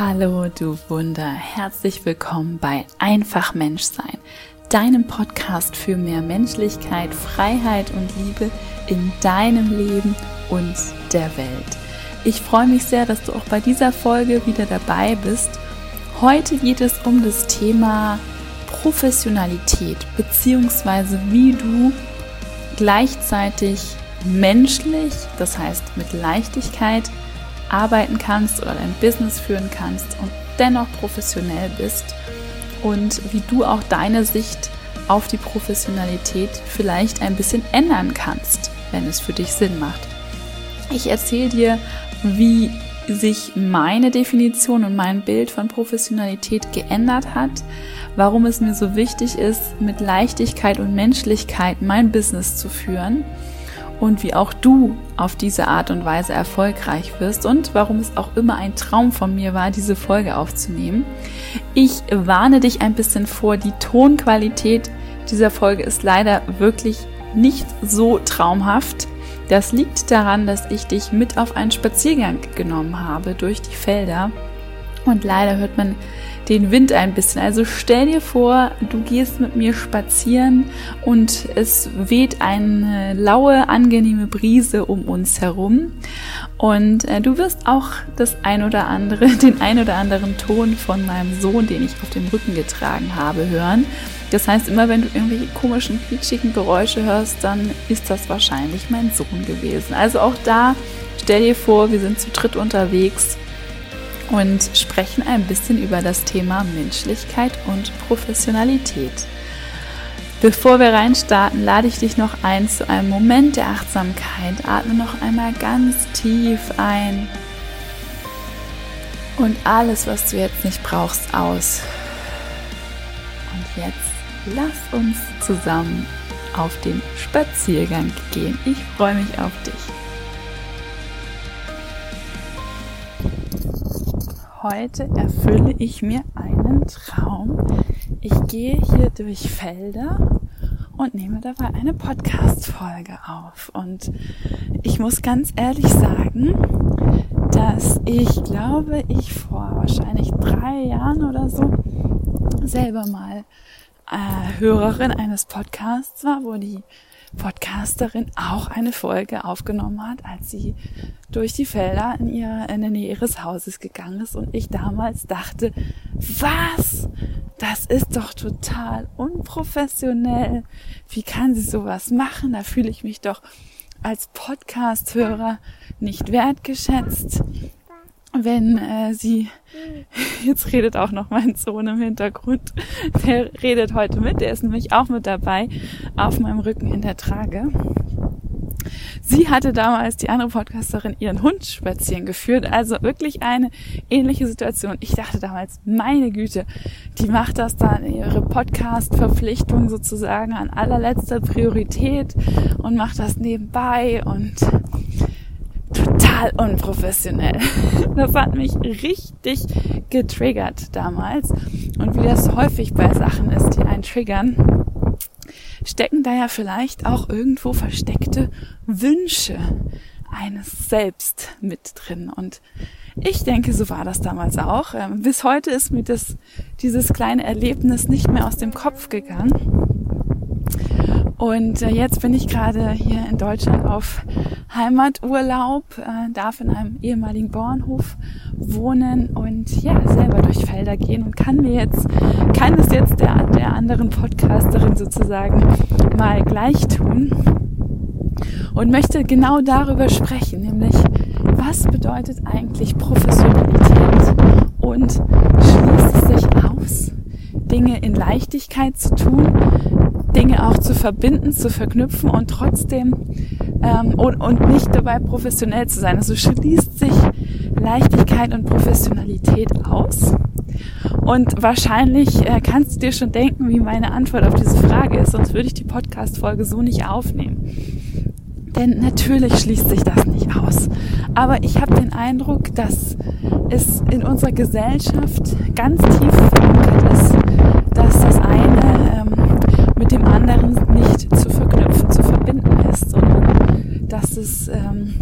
Hallo, du Wunder. Herzlich willkommen bei Einfach Menschsein, deinem Podcast für mehr Menschlichkeit, Freiheit und Liebe in deinem Leben und der Welt. Ich freue mich sehr, dass du auch bei dieser Folge wieder dabei bist. Heute geht es um das Thema Professionalität, beziehungsweise wie du gleichzeitig menschlich, das heißt mit Leichtigkeit, arbeiten kannst oder dein Business führen kannst und dennoch professionell bist und wie du auch deine Sicht auf die Professionalität vielleicht ein bisschen ändern kannst, wenn es für dich Sinn macht. Ich erzähle dir, wie sich meine Definition und mein Bild von Professionalität geändert hat, warum es mir so wichtig ist, mit Leichtigkeit und Menschlichkeit mein Business zu führen und wie auch du auf diese Art und Weise erfolgreich wirst und warum es auch immer ein Traum von mir war, diese Folge aufzunehmen. Ich warne dich ein bisschen vor, die Tonqualität dieser Folge ist leider wirklich nicht so traumhaft. Das liegt daran, dass ich dich mit auf einen Spaziergang genommen habe durch die Felder und leider hört man den Wind ein bisschen. Also stell dir vor, du gehst mit mir spazieren und es weht eine laue, angenehme Brise um uns herum. Und äh, du wirst auch das ein oder andere, den ein oder anderen Ton von meinem Sohn, den ich auf dem Rücken getragen habe, hören. Das heißt, immer wenn du irgendwelche komischen, quietschigen Geräusche hörst, dann ist das wahrscheinlich mein Sohn gewesen. Also auch da, stell dir vor, wir sind zu dritt unterwegs und sprechen ein bisschen über das Thema Menschlichkeit und Professionalität. Bevor wir reinstarten, lade ich dich noch ein zu einem Moment der Achtsamkeit. Atme noch einmal ganz tief ein und alles, was du jetzt nicht brauchst, aus. Und jetzt lass uns zusammen auf den Spaziergang gehen. Ich freue mich auf dich. Heute erfülle ich mir einen Traum. Ich gehe hier durch Felder und nehme dabei eine Podcast-Folge auf. Und ich muss ganz ehrlich sagen, dass ich glaube, ich vor wahrscheinlich drei Jahren oder so selber mal äh, Hörerin eines Podcasts war, wo die Podcasterin auch eine Folge aufgenommen hat, als sie durch die Felder in, ihr, in der Nähe ihres Hauses gegangen ist und ich damals dachte, was? Das ist doch total unprofessionell. Wie kann sie sowas machen? Da fühle ich mich doch als Podcast-Hörer nicht wertgeschätzt wenn äh, sie, jetzt redet auch noch mein Sohn im Hintergrund, der redet heute mit, der ist nämlich auch mit dabei auf meinem Rücken in der Trage. Sie hatte damals die andere Podcasterin ihren Hund spazieren geführt, also wirklich eine ähnliche Situation. Ich dachte damals, meine Güte, die macht das dann ihre Podcast-Verpflichtung sozusagen an allerletzter Priorität und macht das nebenbei und total unprofessionell. Das hat mich richtig getriggert damals. Und wie das häufig bei Sachen ist, die einen triggern, stecken da ja vielleicht auch irgendwo versteckte Wünsche eines Selbst mit drin. Und ich denke, so war das damals auch. Ähm, bis heute ist mir das, dieses kleine Erlebnis nicht mehr aus dem Kopf gegangen. Und äh, jetzt bin ich gerade hier in Deutschland auf Heimaturlaub, äh, darf in einem ehemaligen Bauernhof wohnen und ja, selber durch Felder gehen und kann mir jetzt, kann es jetzt der, der anderen Podcasterin sozusagen mal gleich tun und möchte genau darüber sprechen, nämlich was bedeutet eigentlich Professionalität? Und schließt es sich aus, Dinge in Leichtigkeit zu tun, Dinge auch zu verbinden, zu verknüpfen und trotzdem ähm, und, und nicht dabei professionell zu sein. Also schließt sich Leichtigkeit und Professionalität aus. Und wahrscheinlich äh, kannst du dir schon denken, wie meine Antwort auf diese Frage ist, sonst würde ich die Podcast-Folge so nicht aufnehmen. Denn natürlich schließt sich das nicht aus. Aber ich habe den Eindruck, dass es in unserer Gesellschaft ganz tief verankert ist, dass das eine ähm, mit dem anderen nicht zu verknüpfen, zu verbinden ist, sondern dass es ähm,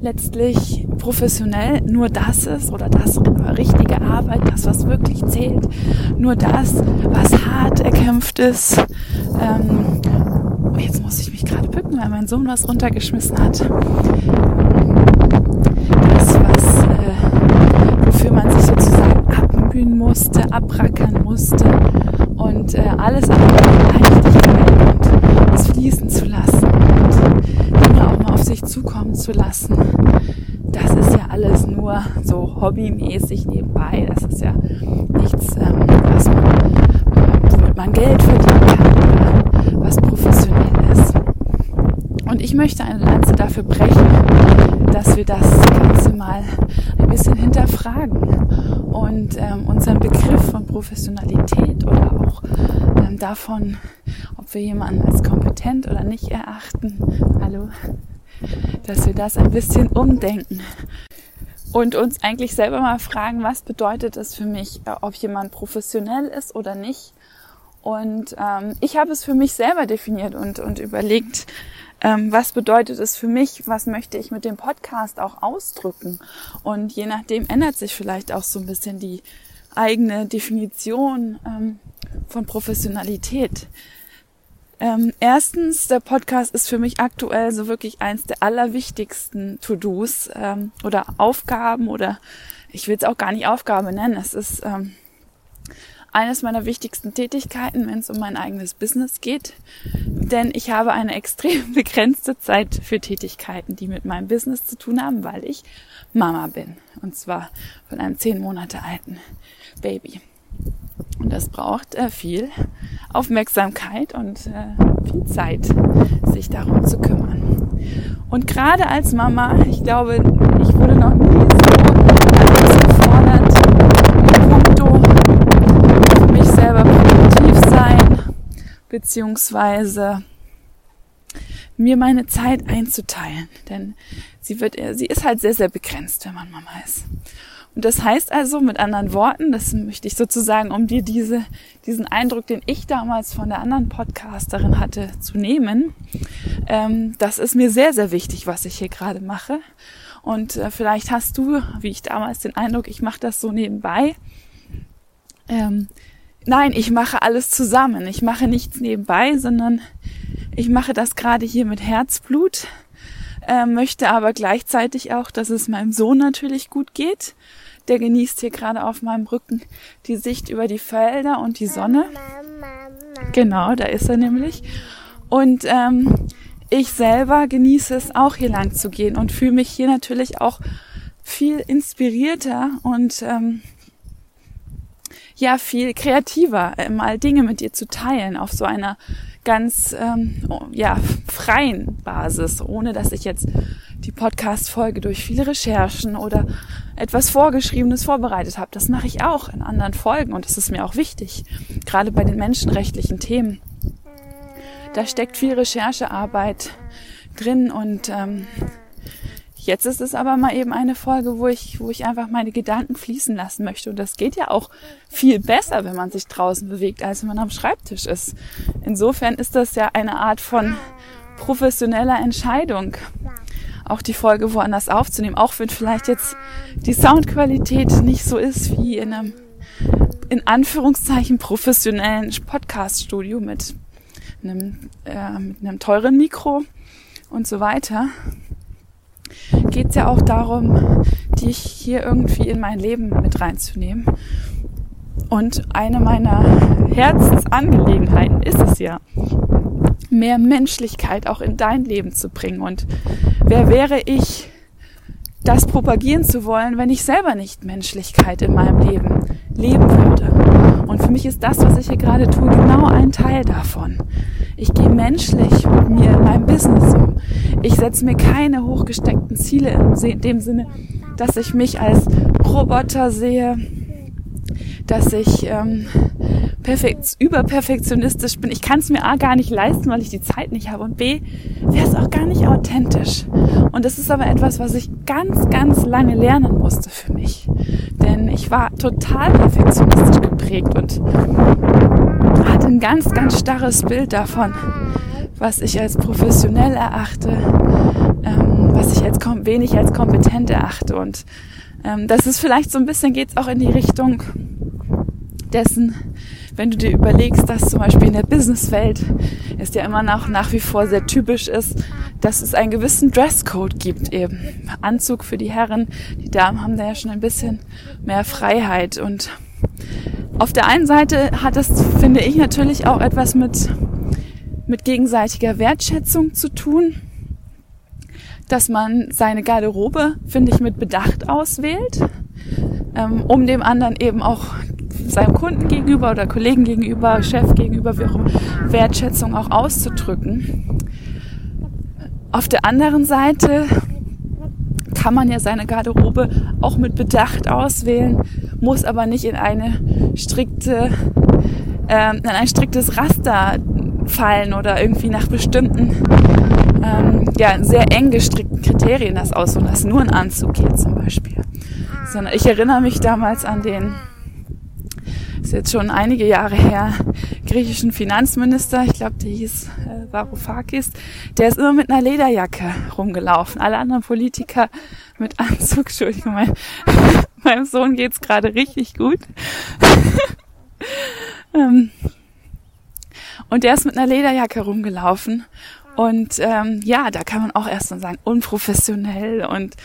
letztlich professionell nur das ist oder das richtige Arbeit, das, was wirklich zählt, nur das, was hart erkämpft ist. Ähm, jetzt muss ich mich gerade bücken, weil mein Sohn was runtergeschmissen hat. Das, was, äh, wofür man sich sozusagen abmühen musste, abrackern musste und äh, alles aber Leichtigkeit und es fließen zu lassen und Dinge auch mal auf sich zukommen zu lassen. Das ist ja alles nur so hobbymäßig nebenbei. Das ist ja nichts, ähm, was man, äh, womit man Geld verdienen kann oder was professionell ist. Und ich möchte eine Lanze dafür brechen, dass wir das Ganze mal ein bisschen hinterfragen und ähm, unseren Begriff von Professionalität oder auch ähm, davon, ob wir jemanden als kompetent oder nicht erachten, hallo, dass wir das ein bisschen umdenken und uns eigentlich selber mal fragen, was bedeutet es für mich, äh, ob jemand professionell ist oder nicht. Und ähm, ich habe es für mich selber definiert und, und überlegt, ähm, was bedeutet es für mich, was möchte ich mit dem Podcast auch ausdrücken. Und je nachdem ändert sich vielleicht auch so ein bisschen die eigene Definition ähm, von Professionalität. Ähm, erstens, der Podcast ist für mich aktuell so wirklich eins der allerwichtigsten To-Dos ähm, oder Aufgaben oder ich will es auch gar nicht Aufgabe nennen. Es ist ähm, eines meiner wichtigsten Tätigkeiten, wenn es um mein eigenes Business geht. Denn ich habe eine extrem begrenzte Zeit für Tätigkeiten, die mit meinem Business zu tun haben, weil ich Mama bin. Und zwar von einem zehn Monate alten Baby. Und das braucht äh, viel Aufmerksamkeit und äh, viel Zeit, sich darum zu kümmern. Und gerade als Mama, ich glaube, ich wurde noch nie so gefordert, selber produktiv sein, beziehungsweise mir meine Zeit einzuteilen, denn sie wird, sie ist halt sehr, sehr begrenzt, wenn man Mama ist. Und das heißt also, mit anderen Worten, das möchte ich sozusagen, um dir diese, diesen Eindruck, den ich damals von der anderen Podcasterin hatte, zu nehmen, ähm, das ist mir sehr, sehr wichtig, was ich hier gerade mache. Und äh, vielleicht hast du, wie ich damals, den Eindruck, ich mache das so nebenbei. Ähm, Nein, ich mache alles zusammen. Ich mache nichts nebenbei, sondern ich mache das gerade hier mit Herzblut, äh, möchte aber gleichzeitig auch, dass es meinem Sohn natürlich gut geht. Der genießt hier gerade auf meinem Rücken die Sicht über die Felder und die Sonne. Genau, da ist er nämlich. Und ähm, ich selber genieße es auch hier lang zu gehen und fühle mich hier natürlich auch viel inspirierter und ähm, ja viel kreativer, äh, mal Dinge mit dir zu teilen auf so einer ganz ähm, ja freien Basis, ohne dass ich jetzt die Podcast-Folge durch viele Recherchen oder etwas Vorgeschriebenes vorbereitet habe. Das mache ich auch in anderen Folgen und das ist mir auch wichtig, gerade bei den menschenrechtlichen Themen. Da steckt viel Recherchearbeit drin und ähm, Jetzt ist es aber mal eben eine Folge, wo ich, wo ich einfach meine Gedanken fließen lassen möchte. Und das geht ja auch viel besser, wenn man sich draußen bewegt, als wenn man am Schreibtisch ist. Insofern ist das ja eine Art von professioneller Entscheidung, auch die Folge woanders aufzunehmen. Auch wenn vielleicht jetzt die Soundqualität nicht so ist wie in einem, in Anführungszeichen, professionellen Podcast-Studio mit einem, äh, mit einem teuren Mikro und so weiter geht es ja auch darum, dich hier irgendwie in mein Leben mit reinzunehmen. Und eine meiner Herzensangelegenheiten ist es ja, mehr Menschlichkeit auch in dein Leben zu bringen. Und wer wäre ich, das propagieren zu wollen, wenn ich selber nicht Menschlichkeit in meinem Leben leben würde? Und für mich ist das, was ich hier gerade tue, genau ein Teil davon. Ich gehe menschlich mit mir in meinem Business um. Ich setze mir keine hochgesteckten Ziele in dem Sinne, dass ich mich als Roboter sehe, dass ich ähm, perfekt, überperfektionistisch bin. Ich kann es mir A gar nicht leisten, weil ich die Zeit nicht habe und B wäre es auch gar nicht authentisch. Und das ist aber etwas, was ich ganz, ganz lange lernen musste für mich. Denn ich war total perfektionistisch geprägt und hatte ein ganz, ganz starres Bild davon, was ich als professionell erachte, ähm, was ich als, wen ich als kompetent erachte. Und ähm, das ist vielleicht so ein bisschen, geht's auch in die Richtung dessen, wenn du dir überlegst, dass zum Beispiel in der Businesswelt es ja immer noch nach wie vor sehr typisch ist, dass es einen gewissen Dresscode gibt eben. Anzug für die Herren, die Damen haben da ja schon ein bisschen mehr Freiheit und auf der einen Seite hat das, finde ich, natürlich auch etwas mit, mit gegenseitiger Wertschätzung zu tun, dass man seine Garderobe, finde ich, mit Bedacht auswählt, ähm, um dem anderen eben auch seinem Kunden gegenüber oder Kollegen gegenüber, Chef gegenüber, wie auch immer, Wertschätzung auch auszudrücken. Auf der anderen Seite kann man ja seine Garderobe auch mit Bedacht auswählen, muss aber nicht in eine strikte, äh, in ein striktes Raster fallen oder irgendwie nach bestimmten, ähm, ja, sehr eng gestrickten Kriterien das aussuchen, dass nur ein Anzug geht zum Beispiel. Sondern ich erinnere mich damals an den ist jetzt schon einige Jahre her, griechischen Finanzminister, ich glaube, der hieß äh, Varoufakis, der ist immer mit einer Lederjacke rumgelaufen. Alle anderen Politiker mit Anzug, Entschuldigung, mein, meinem Sohn geht's gerade richtig gut. ähm, und der ist mit einer Lederjacke rumgelaufen. Und ähm, ja, da kann man auch erst mal sagen, unprofessionell und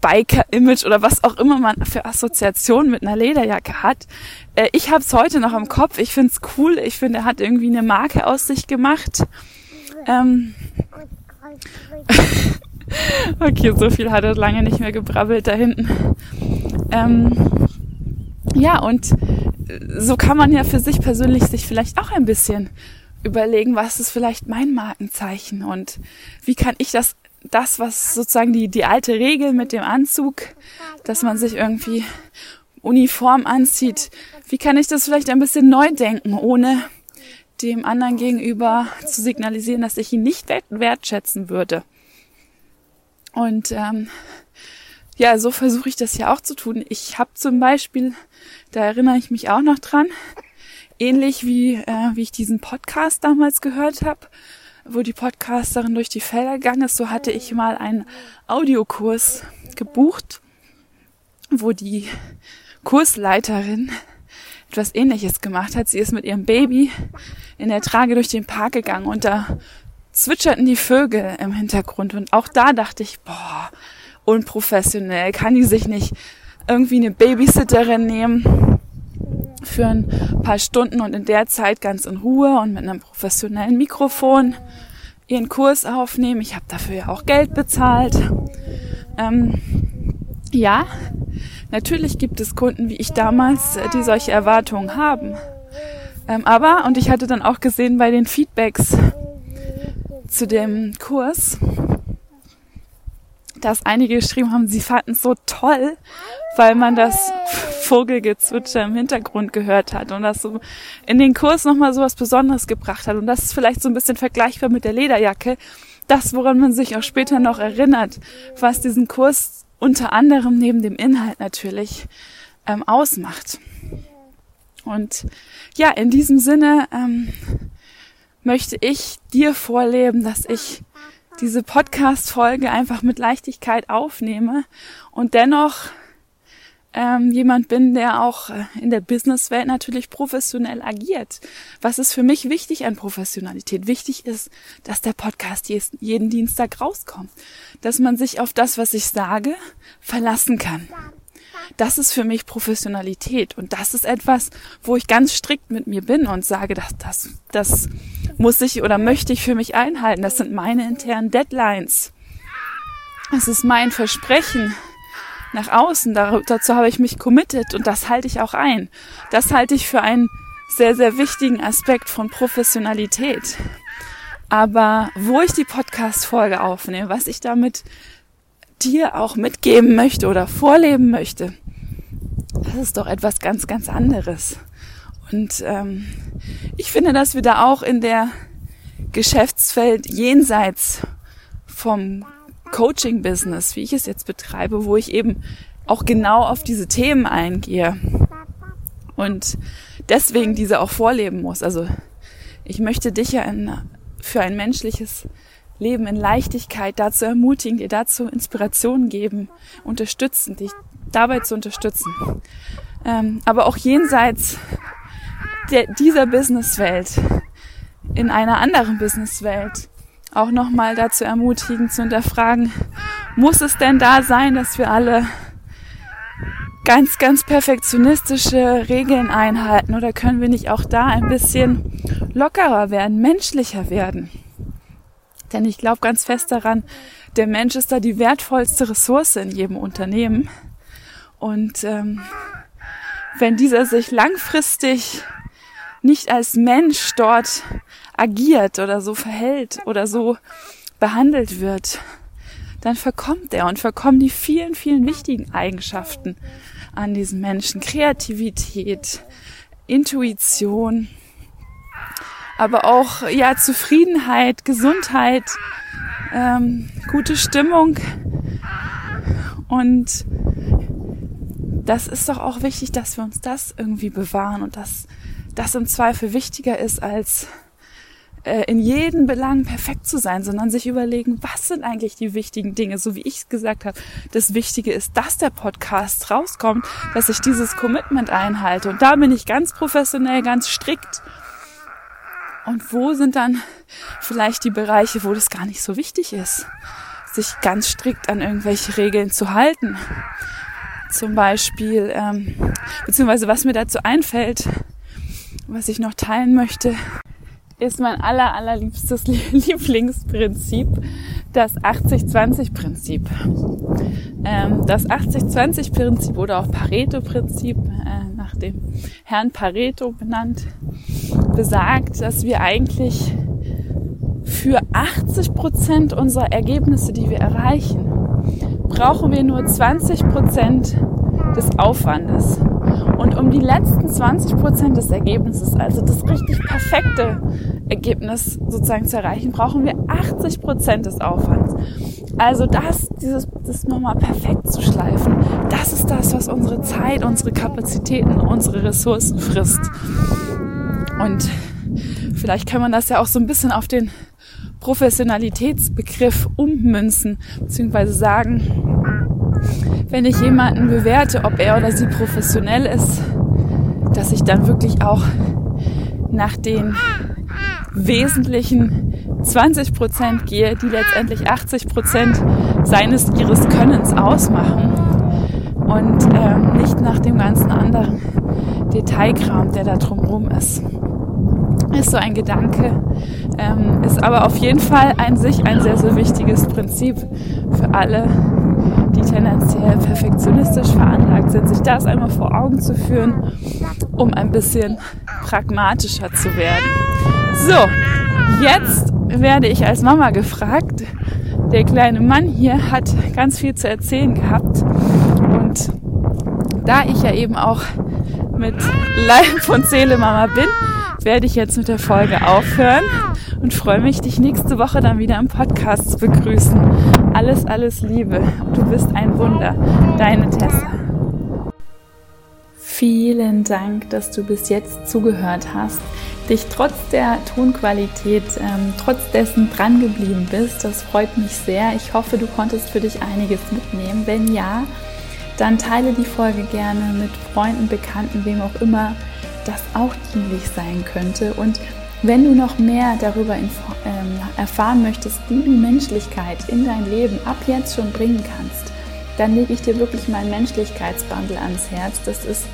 Biker-Image oder was auch immer man für Assoziationen mit einer Lederjacke hat. Äh, ich habe es heute noch im Kopf. Ich finde es cool. Ich finde, er hat irgendwie eine Marke aus sich gemacht. Ähm okay, so viel hat er lange nicht mehr gebrabbelt da hinten. Ähm ja, und so kann man ja für sich persönlich sich vielleicht auch ein bisschen überlegen, was ist vielleicht mein Markenzeichen und wie kann ich das das, was sozusagen die, die alte Regel mit dem Anzug, dass man sich irgendwie uniform anzieht. Wie kann ich das vielleicht ein bisschen neu denken, ohne dem anderen gegenüber zu signalisieren, dass ich ihn nicht wertschätzen würde? Und ähm, ja, so versuche ich das ja auch zu tun. Ich habe zum Beispiel, da erinnere ich mich auch noch dran, ähnlich wie, äh, wie ich diesen Podcast damals gehört habe, wo die Podcasterin durch die Felder gegangen ist, so hatte ich mal einen Audiokurs gebucht, wo die Kursleiterin etwas ähnliches gemacht hat. Sie ist mit ihrem Baby in der Trage durch den Park gegangen und da zwitscherten die Vögel im Hintergrund. Und auch da dachte ich, boah, unprofessionell, kann die sich nicht irgendwie eine Babysitterin nehmen für ein paar Stunden und in der Zeit ganz in Ruhe und mit einem professionellen Mikrofon ihren Kurs aufnehmen. Ich habe dafür ja auch Geld bezahlt. Ähm, ja, natürlich gibt es Kunden wie ich damals, äh, die solche Erwartungen haben. Ähm, aber, und ich hatte dann auch gesehen bei den Feedbacks zu dem Kurs, dass einige geschrieben haben, sie fanden es so toll, weil man das Vogelgezwitscher im Hintergrund gehört hat und das so in den Kurs nochmal so was Besonderes gebracht hat. Und das ist vielleicht so ein bisschen vergleichbar mit der Lederjacke. Das, woran man sich auch später noch erinnert, was diesen Kurs unter anderem neben dem Inhalt natürlich ähm, ausmacht. Und ja, in diesem Sinne ähm, möchte ich dir vorleben, dass ich diese Podcast-Folge einfach mit Leichtigkeit aufnehme und dennoch ähm, jemand bin, der auch äh, in der Businesswelt natürlich professionell agiert. Was ist für mich wichtig an Professionalität? Wichtig ist, dass der Podcast jeden Dienstag rauskommt, dass man sich auf das, was ich sage, verlassen kann. Das ist für mich Professionalität und das ist etwas, wo ich ganz strikt mit mir bin und sage, dass das, das muss ich oder möchte ich für mich einhalten. Das sind meine internen Deadlines. Das ist mein Versprechen nach außen. Dazu habe ich mich committed und das halte ich auch ein. Das halte ich für einen sehr, sehr wichtigen Aspekt von Professionalität. Aber wo ich die Podcast-Folge aufnehme, was ich damit dir auch mitgeben möchte oder vorleben möchte, das ist doch etwas ganz, ganz anderes. Und ähm, ich finde, dass wir da auch in der Geschäftsfeld jenseits vom Coaching-Business, wie ich es jetzt betreibe, wo ich eben auch genau auf diese Themen eingehe und deswegen diese auch vorleben muss. Also ich möchte dich ja in, für ein menschliches Leben in Leichtigkeit dazu ermutigen, dir dazu Inspiration geben, unterstützen, dich dabei zu unterstützen. Ähm, aber auch jenseits der, dieser Businesswelt, in einer anderen Businesswelt, auch nochmal dazu ermutigen, zu hinterfragen, muss es denn da sein, dass wir alle ganz, ganz perfektionistische Regeln einhalten oder können wir nicht auch da ein bisschen lockerer werden, menschlicher werden? Denn ich glaube ganz fest daran, der Mensch ist da die wertvollste Ressource in jedem Unternehmen. Und ähm, wenn dieser sich langfristig nicht als Mensch dort agiert oder so verhält oder so behandelt wird, dann verkommt er und verkommen die vielen, vielen wichtigen Eigenschaften an diesem Menschen. Kreativität, Intuition, aber auch ja Zufriedenheit, Gesundheit, ähm, gute Stimmung und das ist doch auch wichtig, dass wir uns das irgendwie bewahren und dass das im Zweifel wichtiger ist als äh, in jedem Belang perfekt zu sein, sondern sich überlegen, was sind eigentlich die wichtigen Dinge, so wie ich es gesagt habe. Das Wichtige ist, dass der Podcast rauskommt, dass ich dieses Commitment einhalte. Und da bin ich ganz professionell, ganz strikt. Und wo sind dann vielleicht die Bereiche, wo das gar nicht so wichtig ist, sich ganz strikt an irgendwelche Regeln zu halten? Zum Beispiel, ähm, beziehungsweise was mir dazu einfällt, was ich noch teilen möchte, ist mein aller, allerliebstes Lieblingsprinzip, das 80-20-Prinzip. Ähm, das 80-20-Prinzip oder auch Pareto-Prinzip, äh, nach dem Herrn Pareto benannt, besagt, dass wir eigentlich für 80 Prozent unserer Ergebnisse, die wir erreichen, brauchen wir nur 20 Prozent des Aufwandes. Und um die letzten 20 Prozent des Ergebnisses, also das richtig perfekte Ergebnis sozusagen zu erreichen, brauchen wir 80 Prozent des Aufwands. Also das, dieses, das nochmal perfekt zu schleifen, das ist das, was unsere Zeit, unsere Kapazitäten, unsere Ressourcen frisst. Und vielleicht kann man das ja auch so ein bisschen auf den Professionalitätsbegriff ummünzen, beziehungsweise sagen, wenn ich jemanden bewerte, ob er oder sie professionell ist, dass ich dann wirklich auch nach den wesentlichen 20 Prozent gehe, die letztendlich 80 Prozent seines ihres Könnens ausmachen und äh, nicht nach dem ganzen anderen Detailkram, der da drumherum ist. Ist so ein Gedanke, ähm, ist aber auf jeden Fall ein sich ein sehr, sehr wichtiges Prinzip für alle, tendenziell perfektionistisch veranlagt sind, sich das einmal vor Augen zu führen, um ein bisschen pragmatischer zu werden. So, jetzt werde ich als Mama gefragt. Der kleine Mann hier hat ganz viel zu erzählen gehabt und da ich ja eben auch mit Leib und Seele Mama bin, werde ich jetzt mit der Folge aufhören und freue mich, dich nächste Woche dann wieder im Podcast zu begrüßen. Alles, alles Liebe. Du bist ein Wunder. Deine Tessa. Vielen Dank, dass du bis jetzt zugehört hast, dich trotz der Tonqualität, ähm, trotz dessen dran geblieben bist. Das freut mich sehr. Ich hoffe, du konntest für dich einiges mitnehmen. Wenn ja, dann teile die Folge gerne mit Freunden, Bekannten, wem auch immer das auch dienlich sein könnte. Und wenn du noch mehr darüber ähm, erfahren möchtest, wie du Menschlichkeit in dein Leben ab jetzt schon bringen kannst, dann lege ich dir wirklich mein Menschlichkeitsbundle ans Herz. Das ist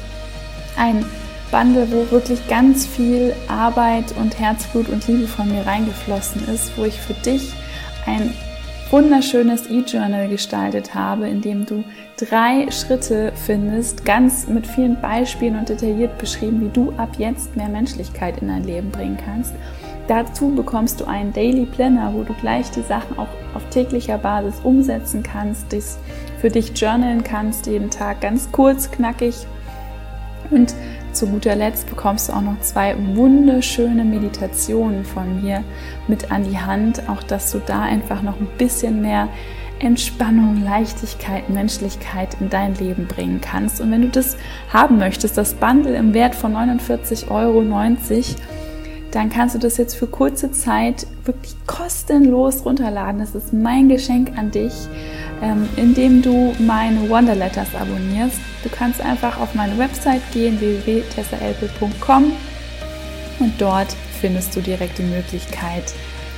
ein Bundle, wo wirklich ganz viel Arbeit und Herzblut und Liebe von mir reingeflossen ist, wo ich für dich ein wunderschönes E-Journal gestaltet habe, in dem du drei Schritte findest, ganz mit vielen Beispielen und detailliert beschrieben, wie du ab jetzt mehr Menschlichkeit in dein Leben bringen kannst. Dazu bekommst du einen Daily Planner, wo du gleich die Sachen auch auf täglicher Basis umsetzen kannst, das für dich journalen kannst, jeden Tag ganz kurz, knackig. Und zu guter Letzt bekommst du auch noch zwei wunderschöne Meditationen von mir mit an die Hand, auch dass du da einfach noch ein bisschen mehr Entspannung, Leichtigkeit, Menschlichkeit in dein Leben bringen kannst. Und wenn du das haben möchtest, das Bundle im Wert von 49,90 Euro, dann kannst du das jetzt für kurze Zeit wirklich kostenlos runterladen. Das ist mein Geschenk an dich, ähm, indem du meine Wonder Letters abonnierst. Du kannst einfach auf meine Website gehen, www.tessaelpe.com und dort findest du direkt die Möglichkeit,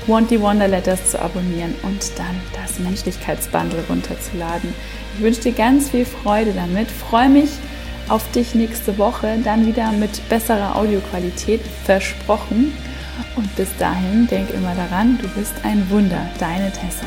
Want die Wonder Letters zu abonnieren und dann das Menschlichkeitsbundle runterzuladen. Ich wünsche dir ganz viel Freude damit. Freue mich auf dich nächste Woche, dann wieder mit besserer Audioqualität, versprochen. Und bis dahin, denk immer daran, du bist ein Wunder, deine Tessa.